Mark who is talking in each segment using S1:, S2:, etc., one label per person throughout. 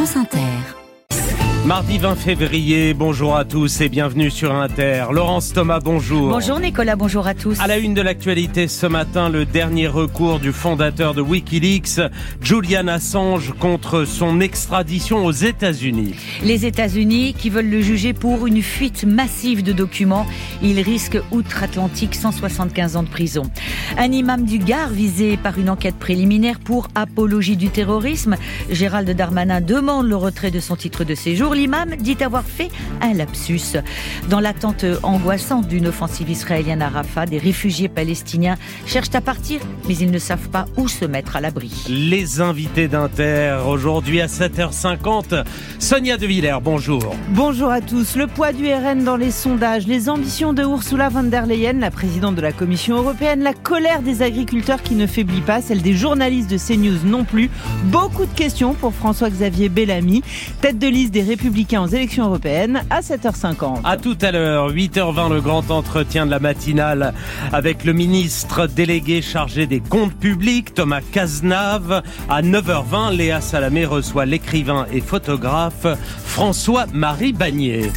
S1: France Inter.
S2: Mardi 20 février, bonjour à tous et bienvenue sur Inter. Laurence Thomas, bonjour.
S3: Bonjour Nicolas, bonjour à tous.
S2: À la une de l'actualité ce matin, le dernier recours du fondateur de Wikileaks, Julian Assange, contre son extradition aux États-Unis.
S3: Les États-Unis qui veulent le juger pour une fuite massive de documents. Il risque outre-Atlantique 175 ans de prison. Un imam du Gard visé par une enquête préliminaire pour apologie du terrorisme. Gérald Darmanin demande le retrait de son titre de séjour l'imam dit avoir fait un lapsus. Dans l'attente angoissante d'une offensive israélienne à Rafah, des réfugiés palestiniens cherchent à partir, mais ils ne savent pas où se mettre à l'abri.
S2: Les invités d'Inter, aujourd'hui à 7h50, Sonia De Villers, bonjour.
S4: Bonjour à tous. Le poids du RN dans les sondages, les ambitions de Ursula von der Leyen, la présidente de la Commission européenne, la colère des agriculteurs qui ne faiblit pas, celle des journalistes de CNews non plus. Beaucoup de questions pour François-Xavier Bellamy, tête de liste des Républicains aux élections européennes à 7h50.
S2: À tout à l'heure, 8h20, le grand entretien de la matinale avec le ministre délégué chargé des comptes publics, Thomas Cazenave. À 9h20, Léa Salamé reçoit l'écrivain et photographe François-Marie Bagnier.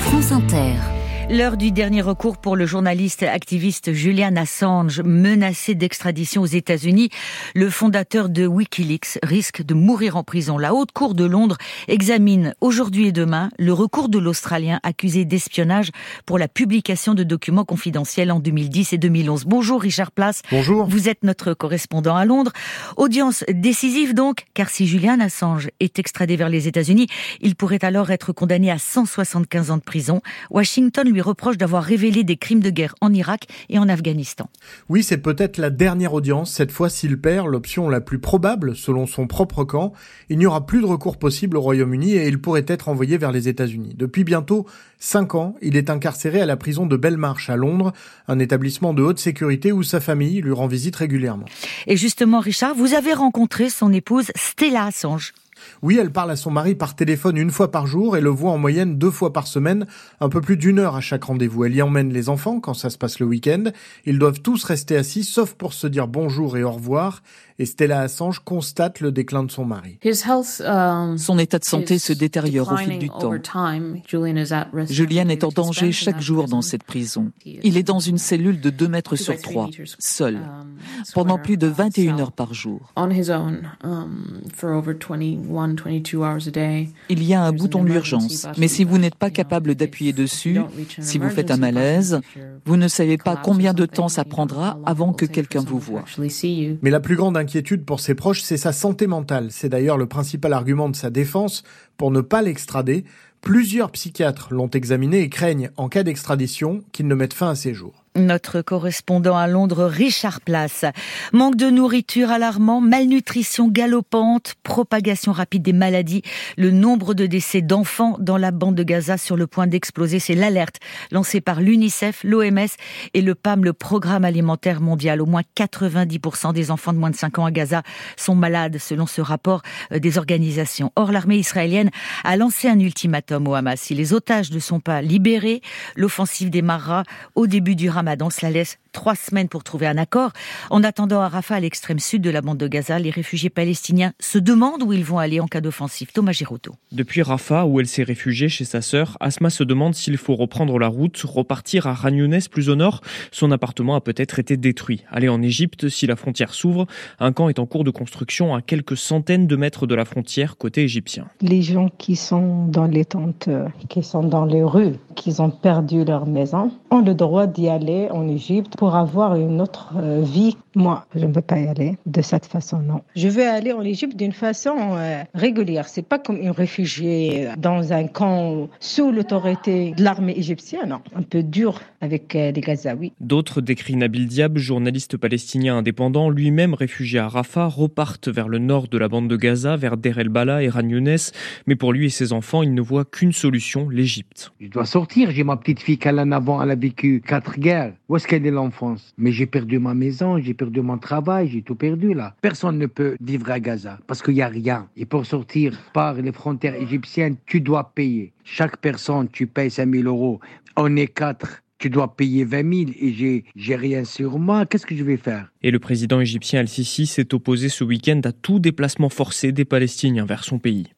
S1: France Inter.
S3: L'heure du dernier recours pour le journaliste activiste Julian Assange, menacé d'extradition aux États-Unis. Le fondateur de Wikileaks risque de mourir en prison. La Haute Cour de Londres examine aujourd'hui et demain le recours de l'Australien accusé d'espionnage pour la publication de documents confidentiels en 2010 et 2011. Bonjour Richard Place.
S5: Bonjour.
S3: Vous êtes notre correspondant à Londres. Audience décisive donc, car si Julian Assange est extradé vers les États-Unis, il pourrait alors être condamné à 175 ans de prison. Washington lui reproche d'avoir révélé des crimes de guerre en Irak et en Afghanistan.
S5: Oui, c'est peut-être la dernière audience. Cette fois, s'il perd, l'option la plus probable, selon son propre camp, il n'y aura plus de recours possible au Royaume-Uni et il pourrait être envoyé vers les États-Unis. Depuis bientôt cinq ans, il est incarcéré à la prison de Belmarsh à Londres, un établissement de haute sécurité où sa famille lui rend visite régulièrement.
S3: Et justement, Richard, vous avez rencontré son épouse Stella Assange.
S5: Oui, elle parle à son mari par téléphone une fois par jour et le voit en moyenne deux fois par semaine, un peu plus d'une heure à chaque rendez-vous. Elle y emmène les enfants quand ça se passe le week-end. Ils doivent tous rester assis, sauf pour se dire bonjour et au revoir et Stella Assange constate le déclin de son mari.
S6: Um, son état de santé se détériore au fil du temps. Julian est en danger chaque jour dans cette prison. Il est dans une cellule de 2 mètres sur 3, seul, um, pendant plus de 21 heures par jour. Um, Il y a un bouton d'urgence, mais si vous n'êtes pas capable d'appuyer dessus, si vous faites un malaise, vous ne savez pas combien de temps ça prendra avant que quelqu'un vous voie.
S5: Mais la plus grande inquiétude pour ses proches, c'est sa santé mentale. C'est d'ailleurs le principal argument de sa défense pour ne pas l'extrader. Plusieurs psychiatres l'ont examiné et craignent, en cas d'extradition, qu'il ne mette fin à ses jours.
S3: Notre correspondant à Londres, Richard Place. Manque de nourriture alarmant, malnutrition galopante, propagation rapide des maladies. Le nombre de décès d'enfants dans la bande de Gaza sur le point d'exploser, c'est l'alerte lancée par l'UNICEF, l'OMS et le PAM, le Programme alimentaire mondial. Au moins 90% des enfants de moins de 5 ans à Gaza sont malades, selon ce rapport euh, des organisations. Or, l'armée israélienne a lancé un ultimatum au Hamas. Si les otages ne sont pas libérés, l'offensive démarrera au début du Ramadan Ramadan. Cela laisse trois semaines pour trouver un accord. En attendant à Rafah, à l'extrême sud de la bande de Gaza, les réfugiés palestiniens se demandent où ils vont aller en cas d'offensive. Thomas Giroto.
S7: Depuis Rafah, où elle s'est réfugiée chez sa sœur, Asma se demande s'il faut reprendre la route, repartir à Ragnounès plus au nord. Son appartement a peut-être été détruit. Aller en Égypte, si la frontière s'ouvre, un camp est en cours de construction à quelques centaines de mètres de la frontière côté égyptien.
S8: Les gens qui sont dans les tentes, euh, qui sont dans les rues, qui ont perdu leur maison, ont le droit d'y aller en Égypte pour avoir une autre euh, vie. Moi, je ne veux pas y aller de cette façon, non. Je veux aller en Égypte d'une façon euh, régulière. C'est pas comme une réfugiée euh, dans un camp sous l'autorité de l'armée égyptienne, non. Un peu dur avec les Gazaouis.
S7: D'autres décrit Nabil Diab, journaliste palestinien indépendant, lui-même réfugié à Rafah, repartent vers le nord de la bande de Gaza, vers Der El Bala et Ragnounès. Mais pour lui et ses enfants, il ne voit qu'une solution, l'Égypte.
S9: Je dois sortir. J'ai ma petite fille en avant, elle a vécu quatre guerres où est-ce qu'elle est l'enfance Mais j'ai perdu ma maison, j'ai perdu mon travail, j'ai tout perdu là. Personne ne peut vivre à Gaza parce qu'il n'y a rien. Et pour sortir par les frontières égyptiennes, tu dois payer. Chaque personne, tu payes 5 000 euros. On est quatre tu dois payer 20 000 et j'ai, j'ai rien sur moi, qu'est-ce que je vais faire?
S7: Et le président égyptien Al-Sisi s'est opposé ce week-end à tout déplacement forcé des Palestiniens vers son pays.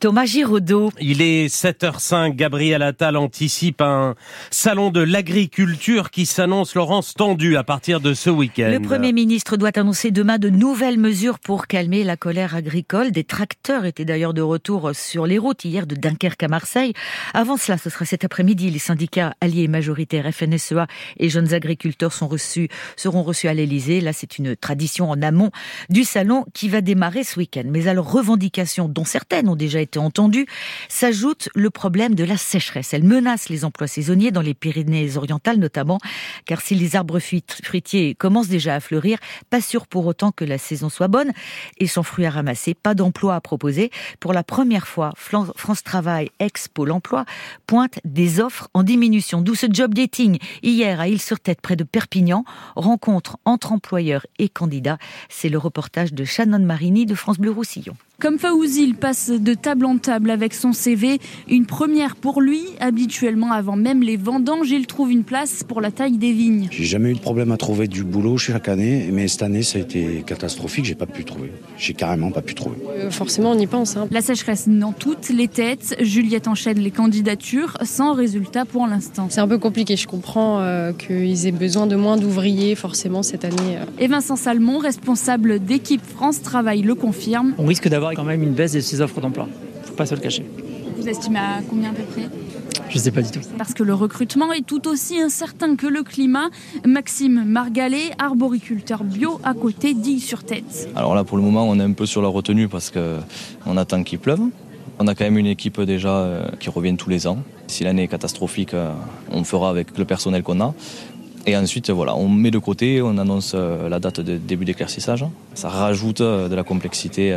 S3: Thomas Giraudot.
S2: Il est 7h05. Gabriel Attal anticipe un salon de l'agriculture qui s'annonce, Laurence, tendu à partir de ce week-end.
S3: Le Premier ministre doit annoncer demain de nouvelles mesures pour calmer la colère agricole. Des tracteurs étaient d'ailleurs de retour sur les routes hier de Dunkerque à Marseille. Avant cela, ce sera cet après-midi. Les syndicats alliés majoritaires FNSEA et jeunes agriculteurs sont reçus, seront reçus à l'Elysée. Là, c'est une tradition en amont du salon qui va démarrer ce week-end. Mais à leurs revendications, dont certaines ont déjà été entendues, s'ajoute le problème de la sécheresse. Elle menace les emplois saisonniers dans les Pyrénées-Orientales notamment, car si les arbres fruitiers commencent déjà à fleurir, pas sûr pour autant que la saison soit bonne et sans fruits à ramasser, pas d'emploi à proposer. Pour la première fois, France Travail, ex-Pôle emploi, pointe des offres en diminution. D'où ce job dating hier à Île-sur-Tête, près de Perpignan, rencontre entre employeurs et candidats. C'est le reportage de Shannon Marini de France Bleu Roussillon.
S10: Comme Faouzi, il passe de table en table avec son CV. Une première pour lui. Habituellement, avant même les vendanges, il trouve une place pour la taille des vignes.
S11: J'ai jamais eu de problème à trouver du boulot chaque année, mais cette année, ça a été catastrophique. J'ai pas pu trouver. J'ai carrément pas pu trouver.
S12: Euh, forcément, on y pense. Hein.
S10: La sécheresse dans toutes les têtes. Juliette enchaîne les candidatures sans résultat pour l'instant.
S12: C'est un peu compliqué. Je comprends euh, qu'ils aient besoin de moins d'ouvriers, forcément, cette année. Euh.
S10: Et Vincent Salmon, responsable d'équipe France Travail, le confirme.
S13: On risque d'avoir quand même une baisse de ces offres d'emploi. Faut pas se le cacher.
S10: Vous estimez à combien à peu près?
S13: Je ne sais pas du tout.
S10: Parce que le recrutement est tout aussi incertain que le climat. Maxime Margalet, arboriculteur bio à côté d'Ille-sur-Tête.
S14: Alors là, pour le moment, on est un peu sur la retenue parce qu'on attend qu'il pleuve. On a quand même une équipe déjà euh, qui revient tous les ans. Si l'année est catastrophique, euh, on fera avec le personnel qu'on a. Et ensuite, voilà, on met de côté, on annonce euh, la date de début d'éclaircissage. Ça rajoute de la complexité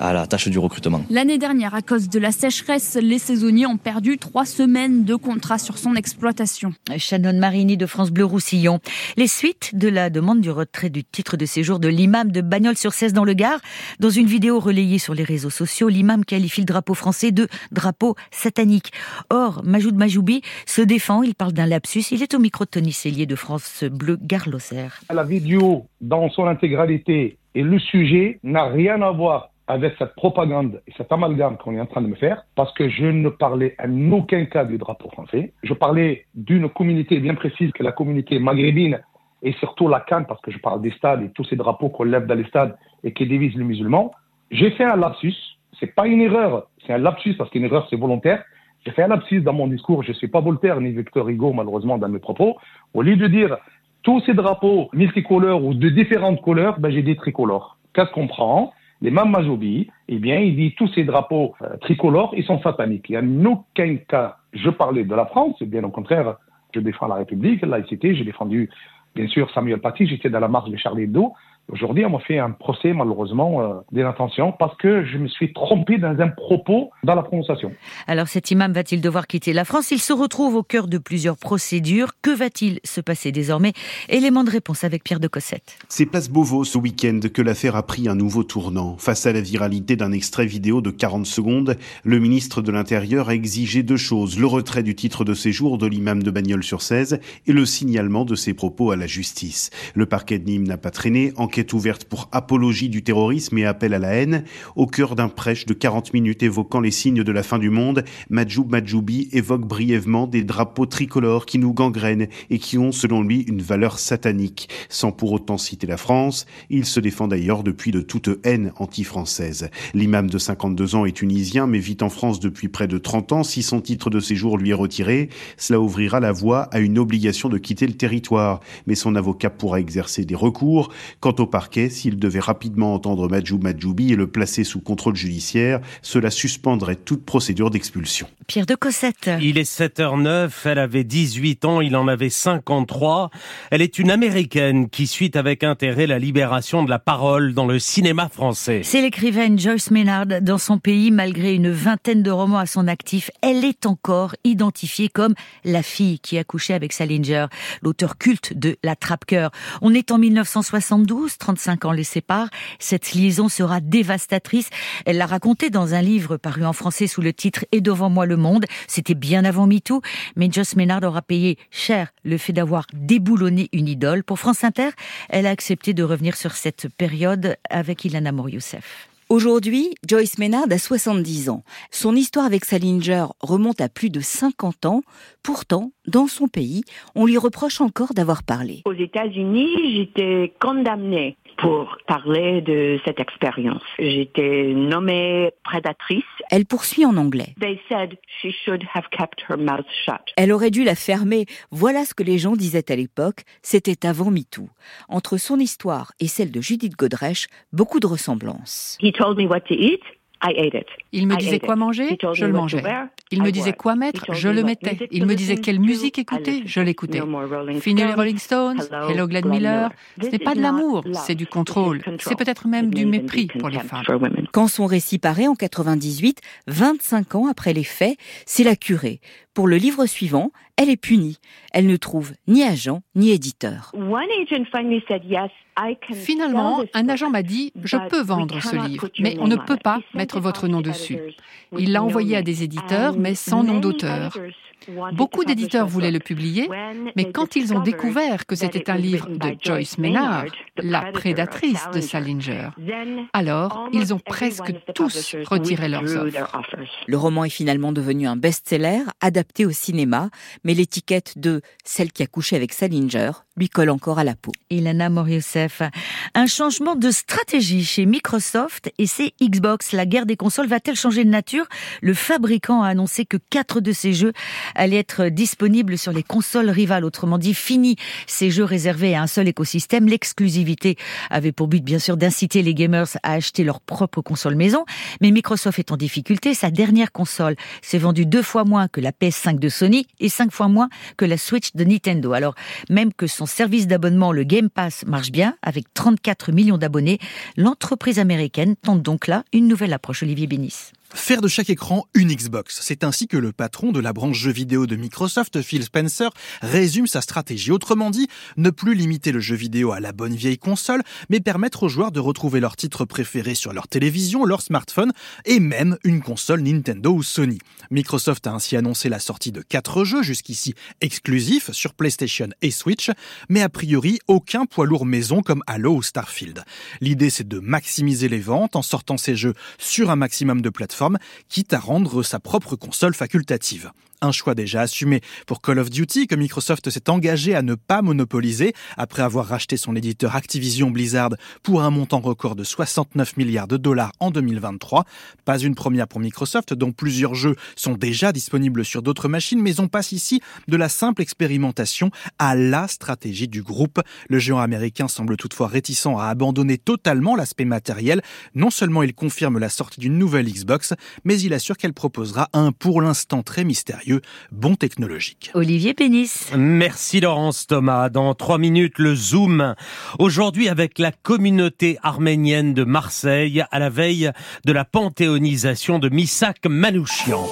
S14: à la tâche du recrutement.
S10: L'année dernière, à cause de la sécheresse, les saisonniers ont perdu trois semaines de contrat sur son exploitation.
S3: Shannon Marini de France Bleu Roussillon. Les suites de la demande du retrait du titre de séjour de l'imam de Bagnols-sur-Cèze dans le Gard. Dans une vidéo relayée sur les réseaux sociaux, l'imam qualifie le drapeau français de drapeau satanique. Or, Majoud Majoubi se défend, il parle d'un lapsus. Il est au micro de Tony Cellier de France Bleu Gard-Lozère.
S15: La vidéo dans son intégralité et le sujet n'a rien à voir avec cette propagande et cet amalgame qu'on est en train de me faire, parce que je ne parlais en aucun cas du drapeau français. Je parlais d'une communauté bien précise, que la communauté maghrébine et surtout la Cannes, parce que je parle des stades et tous ces drapeaux qu'on lève dans les stades et qui divisent les musulmans. J'ai fait un lapsus. C'est pas une erreur, c'est un lapsus parce qu'une erreur c'est volontaire. J'ai fait un lapsus dans mon discours. Je suis pas Voltaire ni Victor Hugo malheureusement dans mes propos. Au lieu de dire tous ces drapeaux multicolores ou de différentes couleurs, ben j'ai dit tricolores. Qu'est-ce qu'on prend? Les Majoubi, eh bien, il dit tous ces drapeaux euh, tricolores, ils sont sataniques. Il n'y a aucun cas, je parlais de la France, bien au contraire, je défends la République, la laïcité, j'ai défendu, bien sûr, Samuel Paty, j'étais dans la marche de Charlie Hebdo, Aujourd'hui, on m'a fait un procès, malheureusement, euh, d'intention parce que je me suis trompé dans un propos dans la prononciation.
S3: Alors, cet imam va-t-il devoir quitter la France? Il se retrouve au cœur de plusieurs procédures. Que va-t-il se passer désormais? Élément de réponse avec Pierre de Cossette.
S16: C'est place Beauvau ce week-end que l'affaire a pris un nouveau tournant. Face à la viralité d'un extrait vidéo de 40 secondes, le ministre de l'Intérieur a exigé deux choses. Le retrait du titre de séjour de l'imam de Bagnols-sur-Cèze et le signalement de ses propos à la justice. Le parquet de Nîmes n'a pas traîné. Enquête ouverte pour apologie du terrorisme et appel à la haine. Au cœur d'un prêche de 40 minutes évoquant les signes de la fin du monde, Majoub Majoubi évoque brièvement des drapeaux tricolores qui nous gangrènent et qui ont, selon lui, une valeur satanique. Sans pour autant citer la France, il se défend d'ailleurs depuis de toute haine anti-française. L'imam de 52 ans est tunisien mais vit en France depuis près de 30 ans. Si son titre de séjour lui est retiré, cela ouvrira la voie à une obligation de quitter le territoire. Mais son avocat pourra exercer des recours. Quant au parquet, s'il devait rapidement entendre Majou Majoubi et le placer sous contrôle judiciaire, cela suspendrait toute procédure d'expulsion.
S3: Pierre de Cossette.
S2: Il est 7h09, elle avait 18 ans, il en avait 53. Elle est une américaine qui suit avec intérêt la libération de la parole dans le cinéma français.
S3: C'est l'écrivaine Joyce Maynard. Dans son pays, malgré une vingtaine de romans à son actif, elle est encore identifiée comme la fille qui a couché avec Salinger, l'auteur culte de La Trappe-Cœur. On est en 1972, 35 ans les séparent. Cette liaison sera dévastatrice. Elle l'a raconté dans un livre paru en français sous le titre Et devant moi le monde. C'était bien avant MeToo, mais Joss Ménard aura payé cher le fait d'avoir déboulonné une idole. Pour France Inter, elle a accepté de revenir sur cette période avec Ilana Mourioussef.
S17: Aujourd'hui, Joyce Maynard a 70 ans. Son histoire avec Salinger remonte à plus de 50 ans. Pourtant, dans son pays, on lui reproche encore d'avoir parlé.
S18: Aux États-Unis, j'étais condamnée pour parler de cette expérience. J'étais nommée prédatrice.
S17: Elle poursuit en anglais.
S18: They said she should have kept her mouth shut.
S17: Elle aurait dû la fermer. Voilà ce que les gens disaient à l'époque. C'était avant MeToo. Entre son histoire et celle de Judith Godrèche, beaucoup de ressemblances.
S18: He told me what to eat.
S19: Il me disait quoi manger, je le mangeais. Il me disait quoi mettre, je le mettais. Il me disait quelle musique écouter, je l'écoutais. Fini les Rolling Stones, Hello Glenn Miller. Ce n'est pas de l'amour, c'est du contrôle. C'est peut-être même du mépris pour les femmes.
S17: Quand son récit paraît en 98, 25 ans après les faits, c'est la curée. Pour le livre suivant, elle est punie. Elle ne trouve ni agent ni éditeur.
S19: Finalement, un agent m'a dit, je peux vendre ce livre, mais on ne peut pas mettre votre nom dessus. Il l'a envoyé à des éditeurs, mais sans nom d'auteur. Beaucoup d'éditeurs voulaient le publier, mais quand ils ont découvert que c'était un livre de Joyce Maynard, la prédatrice de Salinger, alors ils ont presque tous retiré leurs offres.
S17: Le roman est finalement devenu un best-seller, adapté au cinéma, mais l'étiquette de celle qui a couché avec Salinger lui colle encore à la peau.
S3: Ilana Moriosef, un changement de stratégie chez Microsoft et ses Xbox. La guerre des consoles va-t-elle changer de nature? Le fabricant a annoncé que quatre de ses jeux allaient être disponibles sur les consoles rivales. Autrement dit, fini ces jeux réservés à un seul écosystème. L'exclusivité avait pour but, bien sûr, d'inciter les gamers à acheter leur propre console maison. Mais Microsoft est en difficulté. Sa dernière console s'est vendue deux fois moins que la PS5 de Sony et cinq fois moins que la Switch de Nintendo. Alors, même que son service d'abonnement, le Game Pass, marche bien, avec 34 millions d'abonnés, l'entreprise américaine tente donc là une nouvelle approche. Olivier Bénis.
S20: Faire de chaque écran une Xbox. C'est ainsi que le patron de la branche jeux vidéo de Microsoft, Phil Spencer, résume sa stratégie. Autrement dit, ne plus limiter le jeu vidéo à la bonne vieille console, mais permettre aux joueurs de retrouver leurs titres préférés sur leur télévision, leur smartphone et même une console Nintendo ou Sony. Microsoft a ainsi annoncé la sortie de quatre jeux jusqu'ici exclusifs sur PlayStation et Switch, mais a priori aucun poids lourd maison comme Halo ou Starfield. L'idée c'est de maximiser les ventes en sortant ces jeux sur un maximum de plateformes quitte à rendre sa propre console facultative. Un choix déjà assumé pour Call of Duty que Microsoft s'est engagé à ne pas monopoliser après avoir racheté son éditeur Activision Blizzard pour un montant record de 69 milliards de dollars en 2023. Pas une première pour Microsoft dont plusieurs jeux sont déjà disponibles sur d'autres machines mais on passe ici de la simple expérimentation à la stratégie du groupe. Le géant américain semble toutefois réticent à abandonner totalement l'aspect matériel. Non seulement il confirme la sortie d'une nouvelle Xbox, mais il assure qu'elle proposera un pour l'instant très mystérieux bon technologique.
S3: Olivier Pénis.
S2: Merci Laurence Thomas. Dans trois minutes, le Zoom. Aujourd'hui avec la communauté arménienne de Marseille à la veille de la panthéonisation de Missak Manouchian.